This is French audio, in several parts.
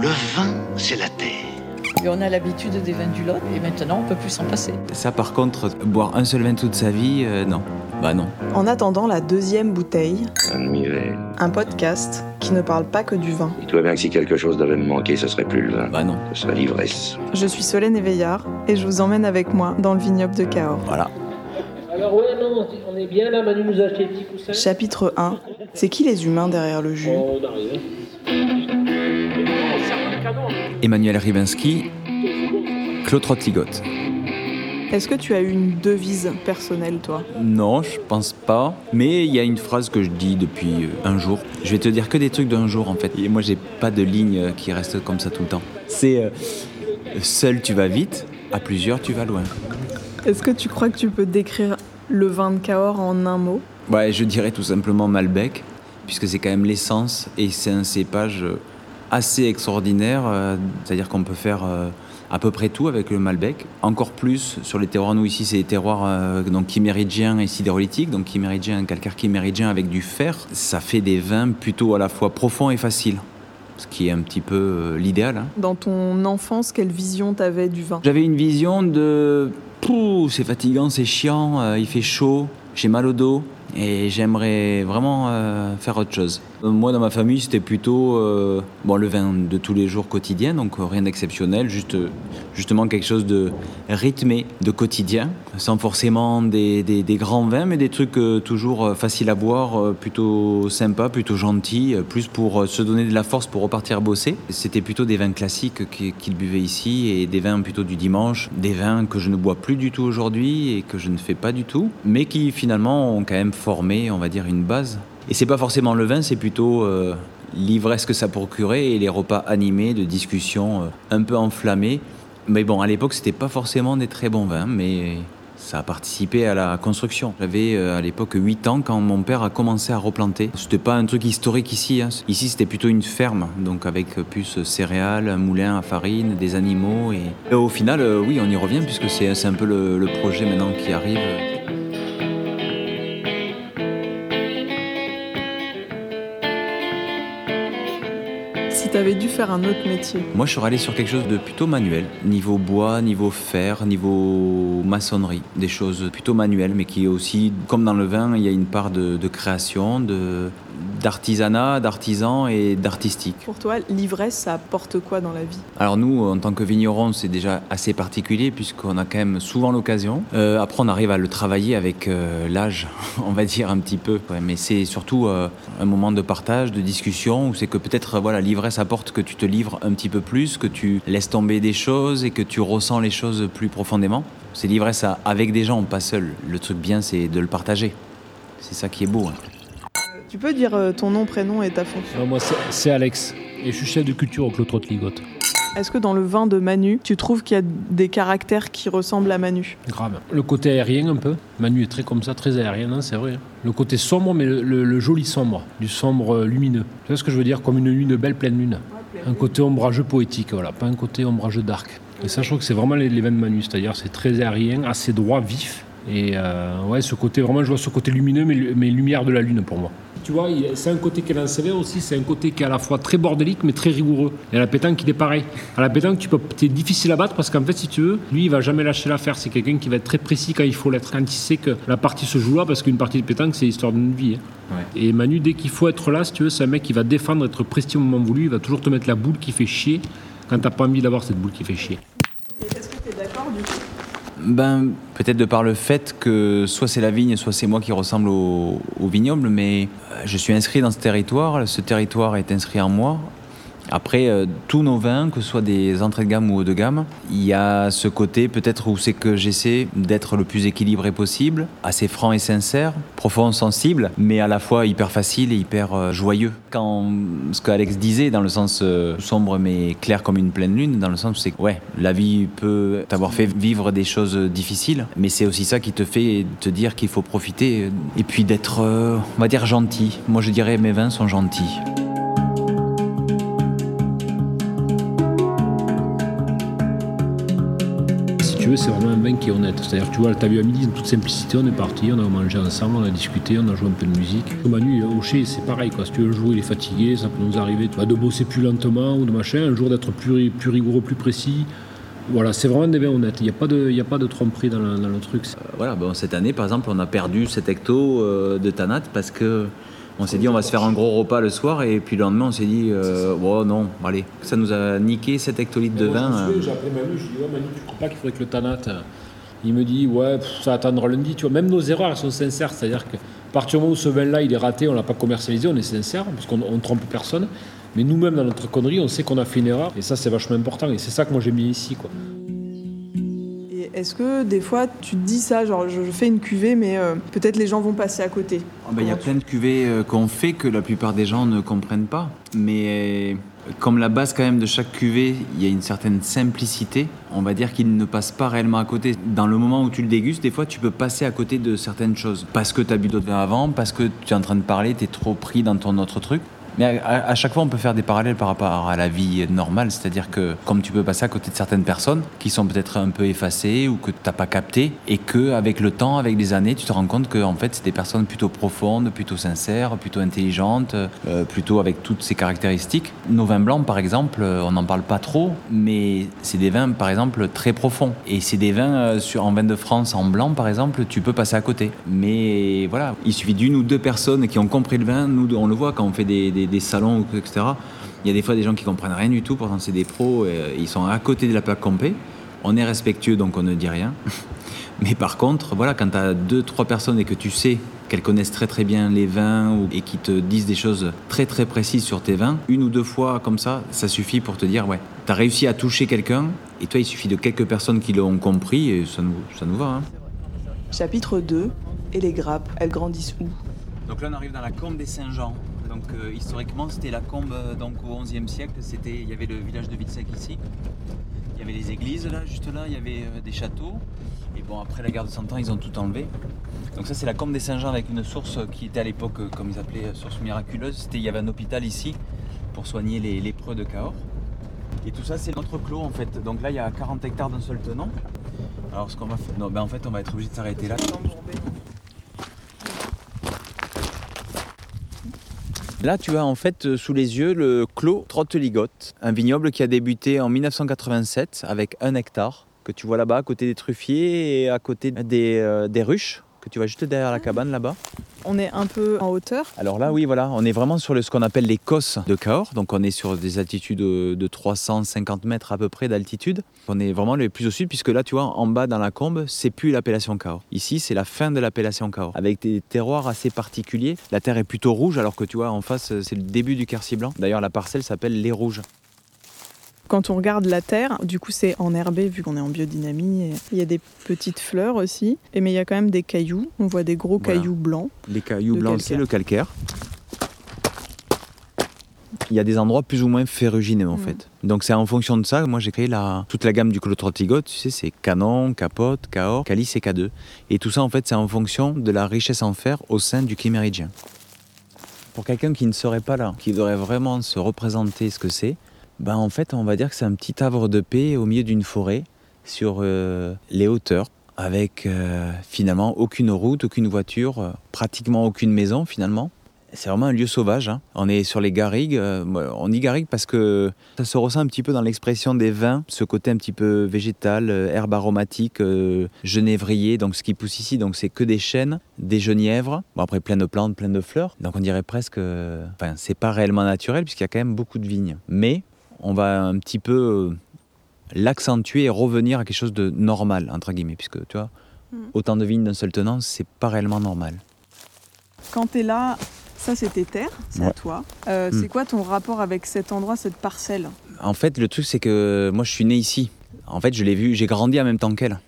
Le vin, c'est la terre. Et on a l'habitude des vins du Lot et maintenant on peut plus s'en passer. Ça par contre, boire un seul vin toute sa vie, euh, non. Bah non. En attendant la deuxième bouteille, Un podcast qui ne parle pas que du vin. Dis-toi bien que si quelque chose devait me manquer, ce serait plus le vin. Bah non. Ce serait l'ivresse. Je suis Solène Éveillard et je vous emmène avec moi dans le vignoble de Cahors. Voilà. Alors ouais, non, on est bien là, Manu nous a acheté des petits coussins. Chapitre 1. C'est qui les humains derrière le jus? Oh, on arrive. Emmanuel Ribinski, Claude Trottigot. Est-ce que tu as eu une devise personnelle, toi? Non, je pense pas. Mais il y a une phrase que je dis depuis euh, un jour. Je vais te dire que des trucs d'un jour en fait. Et moi, j'ai pas de ligne euh, qui reste comme ça tout le temps. C'est euh, seul tu vas vite, à plusieurs tu vas loin. Est-ce que tu crois que tu peux décrire le vin de Cahors en un mot? Ouais, je dirais tout simplement Malbec, puisque c'est quand même l'essence et c'est un cépage euh, assez extraordinaire. euh, C'est-à-dire qu'on peut faire euh, à peu près tout avec le Malbec. Encore plus sur les terroirs, nous ici, c'est des terroirs euh, donc et sidérolithiques. Donc chiméridien, calcaire chiméridien avec du fer. Ça fait des vins plutôt à la fois profonds et faciles, ce qui est un petit peu euh, l'idéal. hein. Dans ton enfance, quelle vision t'avais du vin? J'avais une vision de Pouh, c'est fatigant, c'est chiant, euh, il fait chaud, j'ai mal au dos et j'aimerais vraiment euh, faire autre chose. Euh, Moi, dans ma famille, c'était plutôt euh, bon, le vin de tous les jours quotidien, donc rien d'exceptionnel, juste, justement quelque chose de rythmé, de quotidien, sans forcément des, des- grands vins, mais des trucs toujours faciles à boire, plutôt sympas, plutôt gentils, plus pour se donner de la force pour repartir bosser. C'était plutôt des vins classiques qui- qu'ils buvaient ici et des vins plutôt du dimanche, des vins que je ne bois plus du tout aujourd'hui et que je ne fais pas du tout, mais qui finalement ont quand même formé, on va dire, une base. Et c'est pas forcément le vin, c'est plutôt euh, l'ivresse que ça procurait et les repas animés de discussions euh, un peu enflammés. Mais bon, à l'époque, c'était pas forcément des très bons vins, mais ça a participé à la construction. J'avais euh, à l'époque 8 ans quand mon père a commencé à replanter. C'était pas un truc historique ici. hein. Ici, c'était plutôt une ferme, donc avec plus céréales, un moulin à farine, des animaux. Et, au final, oui, on y revient puisque c'est un peu le projet maintenant qui arrive. Si t'avais dû faire un autre métier. Moi, je serais allé sur quelque chose de plutôt manuel, niveau bois, niveau fer, niveau maçonnerie, des choses plutôt manuelles, mais qui est aussi, comme dans le vin, il y a une part de création, de d'artisanat, d'artisan et d'artistique. Pour toi, l'ivresse, ça apporte quoi dans la vie? Alors nous, en tant que vignerons, c'est déjà assez particulier puisqu'on a quand même souvent l'occasion. Euh, après, on arrive à le travailler avec euh, l'âge, on va dire un petit peu. Ouais, mais c'est surtout euh, un moment de partage, de discussion, où c'est que peut-être voilà l'ivresse apporte que tu te livres un petit peu plus, que tu laisses tomber des choses et que tu ressens les choses plus profondément. C'est l'ivresse avec des gens, pas seul. Le truc bien, c'est de le partager. C'est ça qui est beau. hein. Tu peux dire euh, ton nom, prénom et ta fonction Non, moi, c'est- Alex. Et je suis chef de culture au Clos Ligote. Est-ce que dans le vin de Manu, tu trouves qu'il y a des caractères qui ressemblent à Manu? Grave. Le côté aérien, un peu. Manu est très comme ça, très aérien, hein, c'est vrai. hein. Le côté sombre, mais le, le- le joli sombre. Du sombre euh, lumineux. Tu vois ce que je veux dire? Comme une lune, belle pleine lune. Un côté ombrageux poétique, voilà. Pas un côté ombrageux dark. Et ça, je trouve que c'est vraiment les, les vins de Manu. C'est-à-dire, c'est très aérien, assez droit, vif. Et euh, ouais, ce côté, vraiment, je vois ce côté lumineux, mais, mais lumière de la lune pour moi. Tu vois, c'est un côté qui est dans aussi, c'est un côté qui est à la fois très bordélique mais très rigoureux. Et à la pétanque, il est pareil. À la pétanque, tu peux, es difficile à battre parce qu'en fait, si tu veux, lui, il va jamais lâcher l'affaire. C'est quelqu'un qui va être très précis quand il faut l'être. Quand il sait que la partie se joue là, parce qu'une partie de pétanque, c'est l'histoire d'une vie. hein. Et Manu, dès qu'il faut être là, si tu veux, c'est un mec qui va défendre, être précis au moment voulu. Il va toujours te mettre la boule qui fait chier quand t'as pas envie d'avoir cette boule qui fait chier. Est-ce que tu es d'accord du coup Ben, peut-être de par le fait que soit c'est la vigne, soit c'est moi qui ressemble au, au vignoble, mais euh, je suis inscrit dans ce territoire, ce territoire est inscrit en moi. Après, euh, tous nos vins, que ce soit des entrées de gamme ou haut de gamme, il y a ce côté peut-être où c'est que j'essaie d'être le plus équilibré possible, assez franc et sincère, profond, sensible, mais à la fois hyper facile et hyper euh, joyeux. Quand ce que Alex disait, dans le sens euh, sombre mais clair comme une pleine lune, dans le sens où c'est que ouais, la vie peut t'avoir fait vivre des choses difficiles, mais c'est aussi ça qui te fait te dire qu'il faut profiter et puis d'être, on va dire, gentil. Moi je dirais mes vins sont gentils. Tu veux, c'est vraiment un vin qui est honnête. C'est-à-dire, tu vois, t'as vu à midi, en toute simplicité, on est parti, on a mangé ensemble, on a discuté, on a joué un peu de musique. Comme Manu, au chez, c'est pareil, quoi. Si tu veux, le jour il est fatigué, ça peut nous arriver tu de bosser plus lentement ou de machin, un jour d'être plus, rigoureux, plus précis. Voilà, c'est vraiment des vins honnêtes. Il n'y a, pas de- a pas de tromperie dans le, truc. Euh, voilà, bon, cette année, par exemple, on a perdu 7 hectos euh, de Tanat parce que on s'est dit on va se faire un gros repas le soir et puis le lendemain on s'est dit euh, oh non, allez, ça nous a niqué 7 hectolitres de vin. euh. J'ai appelé Manu, je lui ai dit, ouais, Manu, tu crois pas qu'il faudrait que le Tanat. euh, Il me dit, ouais, pff, ça attendra lundi. Tu vois, même nos erreurs, elles sont sincères. C'est-à-dire que à partir du moment où ce vin-là, il est raté, on l'a pas commercialisé, on est sincère, parce qu'on on trompe personne. Mais nous-mêmes, dans notre connerie, on sait qu'on a fait une erreur. Et ça, c'est vachement important. Et c'est ça que moi, j'aime bien ici, quoi. Est-ce que des fois tu te dis ça, genre je, je fais une cuvée, mais euh, peut-être les gens vont passer à côté? Ah ben, Il y a plein de cuvées euh, qu'on fait que la plupart des gens ne comprennent pas. Mais euh, comme la base quand même de chaque cuvée, il y a une certaine simplicité, on va dire qu'il ne passe pas réellement à côté. Dans le moment où tu le dégustes, des fois tu peux passer à côté de certaines choses. Parce que tu as bu d'autres vins avant, parce que tu es en train de parler, tu es trop pris dans ton autre truc. Mais à, chaque fois, on peut faire des parallèles par rapport à la vie normale, c'est-à-dire que comme tu peux passer à côté de certaines personnes qui sont peut-être un peu effacées ou que tu n'as pas capté, et que avec le temps, avec les années, tu te rends compte que en fait, c'est des personnes plutôt profondes, plutôt sincères, plutôt intelligentes, euh, plutôt avec toutes ces caractéristiques. Nos vins blancs, par exemple, euh, on n'en parle pas trop, mais c'est des vins, par exemple, très profonds. Et c'est des vins euh, en vin de France, en blanc, par exemple, tu peux passer à côté. Mais voilà, il suffit d'une ou deux personnes qui ont compris le vin. Nous, on le voit quand on fait des- des salons, etc. Il y a des fois des gens qui comprennent rien du tout, pourtant c'est des pros, et, euh, ils sont à côté de la plaque compé. On est respectueux, donc on ne dit rien. Mais par contre, voilà, quand tu as deux, trois personnes et que tu sais qu'elles connaissent très très bien les vins ou- et qui te disent des choses très très précises sur tes vins, une ou deux fois comme ça, ça suffit pour te dire, ouais, tu as réussi à toucher quelqu'un et toi, il suffit de quelques personnes qui l'ont compris et ça nous, ça nous va. hein. Chapitre 2 Et les grappes, elles grandissent où? Donc là, on arrive dans la combe des Saint-Jean. Donc euh, historiquement, c'était la combe euh, donc au XIe siècle. Il y avait le village de Vitsec ici. Il y avait les églises là, juste là. Il y avait euh, des châteaux. Et bon, après la guerre de Cent Ans, ils ont tout enlevé. Donc ça, c'est la combe des Saint-Jean avec une source qui était à l'époque, comme ils appelaient, source miraculeuse. C'était, il y avait un hôpital ici pour soigner les lépreux de Cahors. Et tout ça, c'est notre clos en fait. Donc là, il y a 40 hectares d'un seul tenant. Alors ce qu'on va faire, ben en fait, on va être obligé de s'arrêter là. Là, tu as en fait euh, sous les yeux le clos Trotteligotte, un vignoble qui a débuté en 1987 avec un hectare, que tu vois là-bas à côté des truffiers et à côté des, euh, des ruches, que tu vois juste derrière la cabane là-bas. On est un peu en hauteur. Alors là, oui, voilà, on est vraiment sur le, ce qu'on appelle les cosses de Cahors. Donc on est sur des altitudes de, de 350 mètres à peu près d'altitude. On est vraiment les plus au sud, puisque là, tu vois, en bas dans la combe, c'est plus l'appellation Cahors. Ici, c'est la fin de l'appellation Cahors. Avec des terroirs assez particuliers. La terre est plutôt rouge, alors que tu vois, en face, c'est le début du quercy blanc. D'ailleurs, la parcelle s'appelle Les Rouges. Quand on regarde la terre, du coup c'est enherbé vu qu'on est en biodynamie. Il y a des petites fleurs aussi, et mais il y a quand même des cailloux. On voit des gros Voilà. cailloux blancs. Les cailloux blancs, c'est le calcaire. Il y a des endroits plus ou moins ferrugineux en Mhm. fait. Donc c'est en fonction de ça, moi j'ai créé la, toute la gamme du clotrotigote, tu sais, c'est canon, capote, cahors, calice et K2. Et tout ça en fait c'est en fonction de la richesse en fer au sein du chiméridien. Pour quelqu'un qui ne serait pas là, qui devrait vraiment se représenter ce que c'est, ben en fait on va dire que c'est un petit havre de paix au milieu d'une forêt sur euh, les hauteurs avec euh, finalement aucune route, aucune voiture, euh, pratiquement aucune maison finalement. C'est vraiment un lieu sauvage. hein. On est sur les garrigues. on dit garrigues parce que ça se ressent un petit peu dans l'expression des vins, ce côté un petit peu végétal, euh, herbe aromatique, genévrier. Donc ce qui pousse ici, donc c'est que des chênes, des genièvres. Bon après plein de plantes, plein de fleurs. Donc on dirait presque, enfin c'est pas réellement naturel puisqu'il y a quand même beaucoup de vignes. Mais on va un petit peu euh, l'accentuer et revenir à quelque chose de normal entre guillemets, puisque tu vois, Mm. autant de vignes d'un seul tenant, c'est pas réellement normal. Quand tu es là, ça c'est tes terres, c'est à toi. Euh, Hmm. C'est quoi ton rapport avec cet endroit, cette parcelle? En fait, le truc, c'est que moi, je suis né ici. En fait, je l'ai vu, j'ai grandi en même temps qu'elle.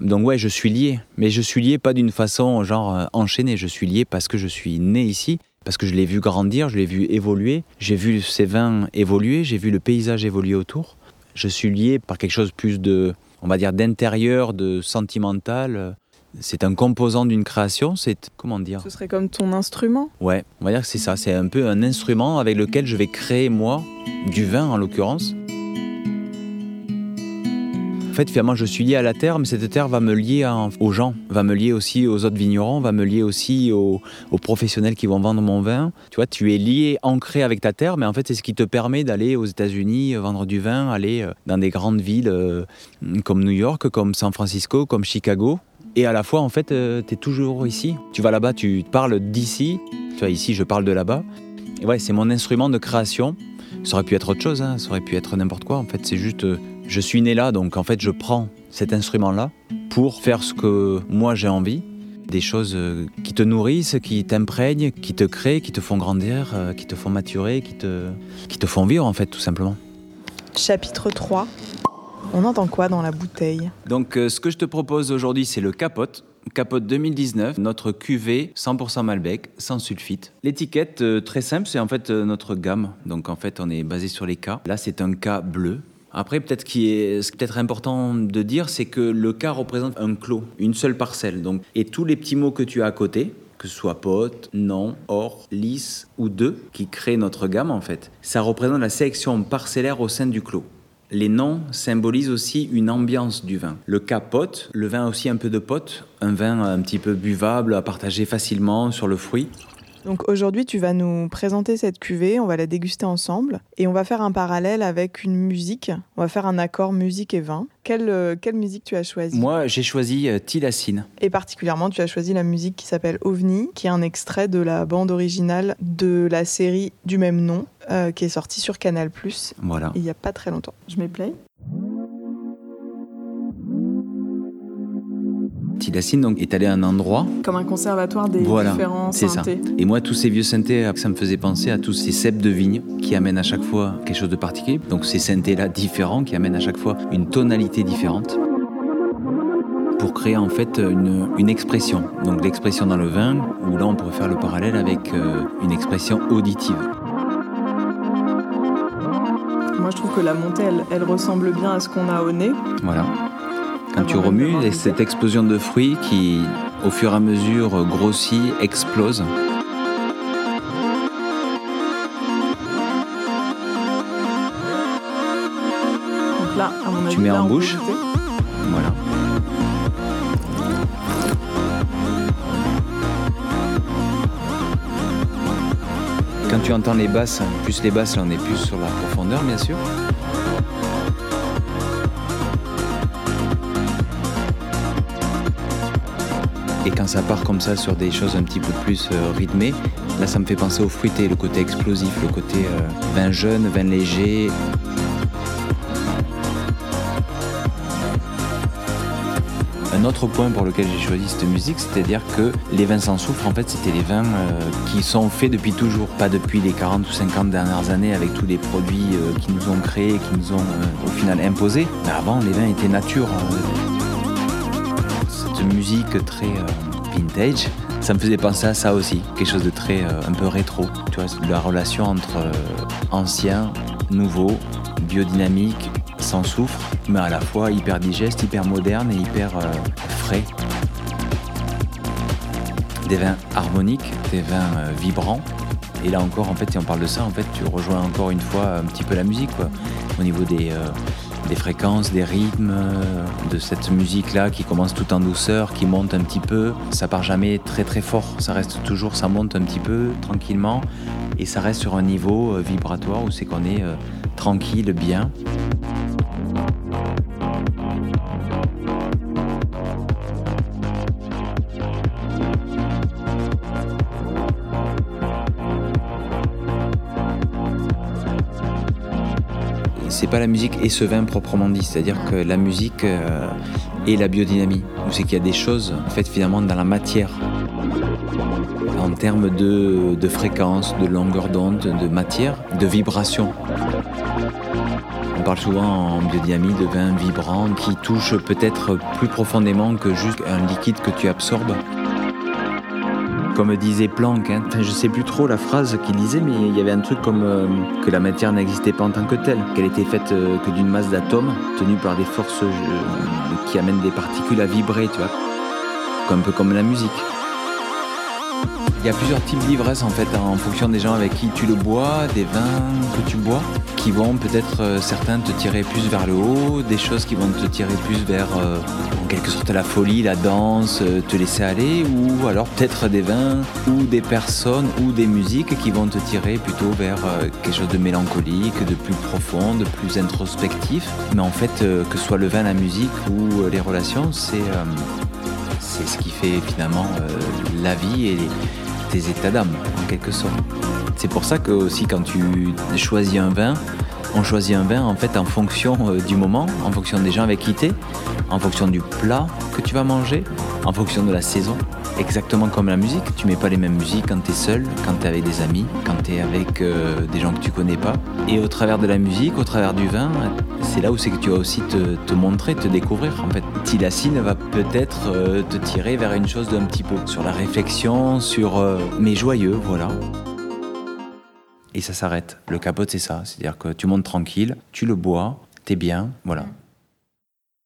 Donc, ouais, je suis lié. Mais je suis lié pas d'une façon, genre, euh, enchaînée. Je suis lié parce que je suis né ici, parce que je l'ai vu grandir, je l'ai vu évoluer. J'ai vu ces vins évoluer, j'ai vu le paysage évoluer autour. Je suis lié par quelque chose plus de, on va dire, d'intérieur, de sentimental. C'est un composant d'une création, c'est, comment dire Ce serait comme ton instrument Ouais, on va dire que c'est ça. C'est un peu un instrument avec lequel je vais créer, moi, du vin en l'occurrence. En fait, finalement, je suis lié à la terre, mais cette terre va me lier aux gens, va me lier aussi aux autres vignerons, va me lier aussi aux, professionnels qui vont vendre mon vin. Tu vois, tu es lié, ancré avec ta terre, mais en fait, c'est ce qui te permet d'aller aux États-Unis, euh, vendre du vin, aller euh, dans des grandes villes euh, comme New York, comme San Francisco, comme Chicago. Et à la fois, en fait, tu es toujours ici. Tu vas là-bas, tu parles d'ici. Tu vois, ici, je parle de là-bas. Et ouais, c'est mon instrument de création. Ça aurait pu être autre chose, hein, ça aurait pu être n'importe quoi. En fait, c'est juste, je suis né là, donc en fait, je prends cet instrument-là pour faire ce que moi j'ai envie. Des choses euh, qui te nourrissent, qui t'imprègnent, qui te créent, qui te font grandir, euh, qui te font maturer, qui te, qui te font vivre, en fait, tout simplement. Chapitre 3. On entend quoi dans la bouteille? Donc, euh, ce que je te propose aujourd'hui, c'est le capote. Capote 2019, notre cuvée 100% Malbec, sans sulfite. L'étiquette, très simple, c'est en fait notre gamme. Donc, en fait, on est basé sur les cas. Là, c'est un cas bleu. Après, peut-être ce qui est peut-être important de dire, c'est que le cas représente un clos, une seule parcelle. Donc, et tous les petits mots que tu as à côté, que ce soit pote, non, or, lisse ou deux, qui créent notre gamme en fait, ça représente la sélection parcellaire au sein du clos. Les noms symbolisent aussi une ambiance du vin. Le capote, le vin aussi un peu de pote, un vin un petit peu buvable, à partager facilement sur le fruit. Donc aujourd'hui, tu vas nous présenter cette cuvée, on va la déguster ensemble et on va faire un parallèle avec une musique. On va faire un accord musique et vin. Quelle, euh, quelle musique tu as choisi? Moi, j'ai choisi euh, Tilacine. Et particulièrement, tu as choisi la musique qui s'appelle OVNI, qui est un extrait de la bande originale de la série du même nom, euh, qui est sortie sur Canal+, Voilà. il n'y a pas très longtemps. Je mets play Tilacine donc, est allé à un endroit Comme un conservatoire des Voilà, différents ça. synthés. Et moi, tous ces vieux synthés, ça me faisait penser à tous ces cèpes de vigne qui amènent à chaque fois quelque chose de particulier. Donc ces synthés-là différents qui amènent à chaque fois une tonalité différente pour créer en fait une, une expression. Donc l'expression dans le vin, où là on pourrait faire le parallèle avec euh, une expression auditive. Moi, je trouve que la montée, elle, elle ressemble bien à ce qu'on a au nez. Voilà. Tu remues, goûté. cette explosion de fruits qui, au fur et à mesure, grossit, explose. Donc là, à mon avis, mets là, en bouche. Voilà. Quand tu entends les basses, plus les basses, là on est plus sur la profondeur bien sûr. Et quand ça part comme ça sur des choses un petit peu plus euh, rythmées, là ça me fait penser au fruité, le côté explosif, le côté euh, vin jeune, vin léger, Un autre point pour lequel j'ai choisi cette musique, c'est-à-dire que les vins sans soufre, en fait, c'était les vins euh, qui sont faits depuis toujours, pas depuis les 40 ou 50 dernières années avec tous les produits qui nous ont créés, qui nous ont au final imposés. Mais avant, les vins étaient nature. Musique très euh, vintage, ça me faisait penser à ça aussi, quelque chose de très euh, un peu rétro. Tu vois, la relation entre euh, ancien, nouveau, biodynamique, sans soufre, mais à la fois hyper digeste, hyper moderne et hyper frais. Des vins harmoniques, des vins vibrants. Et là encore, en fait, si on parle de ça, en fait, tu rejoins encore une fois un petit peu la musique, quoi. Au niveau des, des fréquences, des rythmes, euh, de cette musique-là qui commence tout en douceur, qui monte un petit peu. Ça part jamais très très fort, ça reste toujours, ça monte un petit peu tranquillement. Et ça reste sur un niveau euh, vibratoire où c'est qu'on est euh, tranquille, bien. C'est pas la musique et ce vin proprement dit, c'est-à-dire que la musique euh, et la biodynamie, c'est qu'il y a des choses en fait finalement dans la matière, en termes de, de fréquence, de longueur d'onde, de matière, de vibration. On parle souvent en biodynamie de vin vibrant qui touche peut-être plus profondément que juste un liquide que tu absorbes. Comme disait Planck, hein, je sais plus trop la phrase qu'il disait, mais il y avait un truc comme euh, que la matière n'existait pas en tant que telle, qu'elle était faite euh, que d'une masse d'atomes tenue par des forces euh, qui amènent des particules à vibrer, tu vois, un peu comme la musique. Il y a plusieurs types d'ivresse en fait en fonction des gens avec qui tu le bois, des vins que tu bois, qui vont peut-être euh, certains te tirer plus vers le haut, des choses qui vont te tirer plus vers euh, en quelque sorte la folie, la danse, euh, te laisser aller, ou alors peut-être des vins ou des personnes ou des musiques qui vont te tirer plutôt vers quelque chose de mélancolique, de plus profond, de plus introspectif. Mais en fait, que ce soit le vin, la musique ou les relations, c'est c'est ce qui fait finalement la vie et les- tes états d'âme, en quelque sorte. C'est pour ça que aussi quand tu choisis un vin, on choisit un vin en fait en fonction euh, du moment, en fonction des gens avec qui tu es, en fonction du plat que tu vas manger, en fonction de la saison. Exactement comme la musique, tu mets pas les mêmes musiques quand tu es seul, quand tu es avec des amis, quand tu es avec euh, des gens que tu connais pas. Et au travers de la musique, au travers du vin, c'est là où c'est que tu vas aussi te, te montrer, te découvrir. En fait, Tilacine va peut-être euh, te tirer vers une chose d'un petit peu sur la réflexion, sur euh, mais joyeux, voilà. Et ça s'arrête. Le capote, c'est ça. C'est-à-dire que tu montes tranquille, tu le bois, t'es bien, voilà.